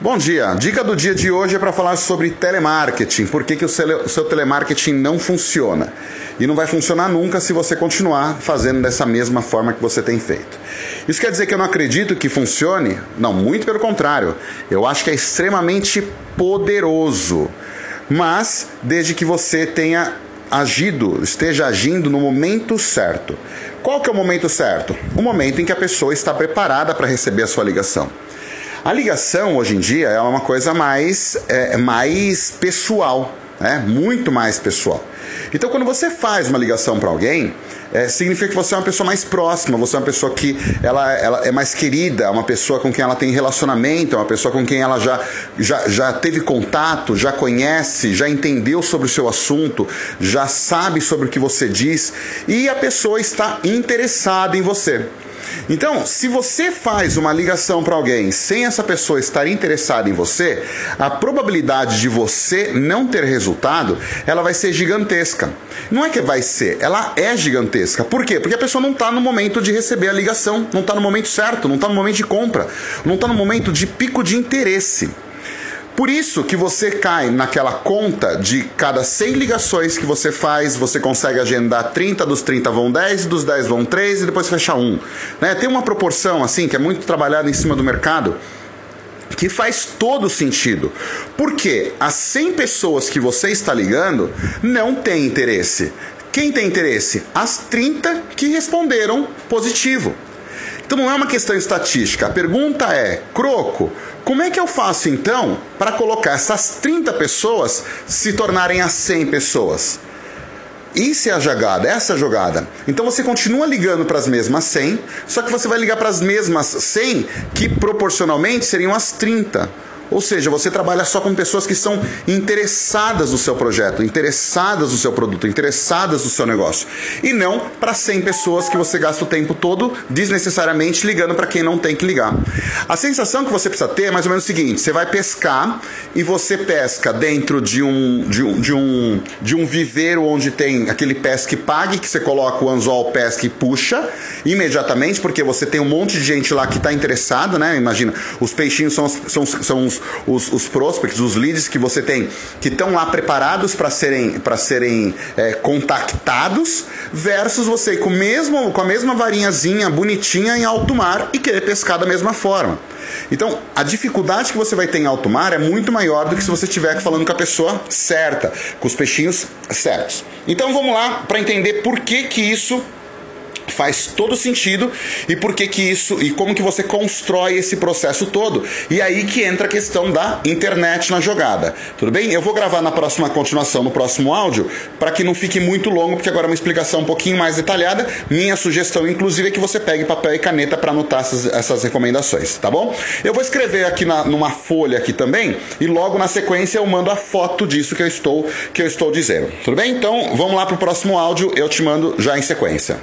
Bom dia. Dica do dia de hoje é para falar sobre telemarketing. Por que, que o, seu, telemarketing não funciona? E não vai funcionar nunca se você continuar fazendo dessa mesma forma que você tem feito. Isso quer dizer que eu não acredito que funcione? Não, muito pelo contrário. Eu acho que é extremamente poderoso. Mas desde que você tenha agido, esteja agindo no momento certo. Qual que é o momento certo? O momento em que a pessoa está preparada para receber a sua ligação. A ligação hoje em dia é uma coisa mais, é, mais pessoal, né? muito mais pessoal. Então, quando você faz uma ligação para alguém, é, significa que você é uma pessoa mais próxima, você é uma pessoa que ela, ela é mais querida, é uma pessoa com quem ela tem relacionamento, é uma pessoa com quem ela já, já, já teve contato, já conhece, já entendeu sobre o seu assunto, já sabe sobre o que você diz e a pessoa está interessada em você. Então, se você faz uma ligação para alguém sem essa pessoa estar interessada em você, a probabilidade de você não ter resultado, ela vai ser gigantesca. Não é que vai ser, ela é gigantesca. Por quê? Porque a pessoa não está no momento de receber a ligação, não está no momento certo, não está no momento de compra, não está no momento de pico de interesse. Por isso que você cai naquela conta de cada 100 ligações que você faz, você consegue agendar 30, dos 30 vão 10, dos 10 vão 3 e depois fecha um. Né? Tem uma proporção assim que é muito trabalhada em cima do mercado que faz todo sentido. Porque as 100 pessoas que você está ligando não têm interesse. Quem tem interesse? As 30 que responderam positivo. Então não é uma questão estatística. A pergunta é: Croco, como é que eu faço então para colocar essas 30 pessoas se tornarem as 100 pessoas? Isso é a jogada, essa é a jogada. Então você continua ligando para as mesmas 100, só que você vai ligar para as mesmas 100 que proporcionalmente seriam as 30. Ou seja, você trabalha só com pessoas que são interessadas no seu projeto, interessadas no seu produto, interessadas no seu negócio. E não para 100 pessoas que você gasta o tempo todo desnecessariamente ligando para quem não tem que ligar. A sensação que você precisa ter é mais ou menos o seguinte: você vai pescar e você pesca dentro de um, de um, de um, de um viveiro onde tem aquele pesque pague, que você coloca o anzol, pesca e puxa imediatamente, porque você tem um monte de gente lá que está interessada, né? Imagina, os peixinhos são, são, são os os, os prospects, os leads que você tem, que estão lá preparados para serem, pra serem é, contactados, versus você com, mesmo, com a mesma varinhazinha bonitinha em alto mar e querer pescar da mesma forma. Então, a dificuldade que você vai ter em alto mar é muito maior do que se você estiver falando com a pessoa certa, com os peixinhos certos. Então, vamos lá para entender por que que isso faz todo sentido e por que que isso e como que você constrói esse processo todo. E aí que entra a questão da internet na jogada. Tudo bem? Eu vou gravar na próxima continuação, no próximo áudio, para que não fique muito longo, porque agora é uma explicação um pouquinho mais detalhada. Minha sugestão, inclusive, é que você pegue papel e caneta para anotar essas, essas, recomendações, tá bom? Eu vou escrever aqui na, numa folha aqui também e logo na sequência eu mando a foto disso que eu estou que eu estou dizendo. Tudo bem? Então, vamos lá pro próximo áudio, eu te mando já em sequência.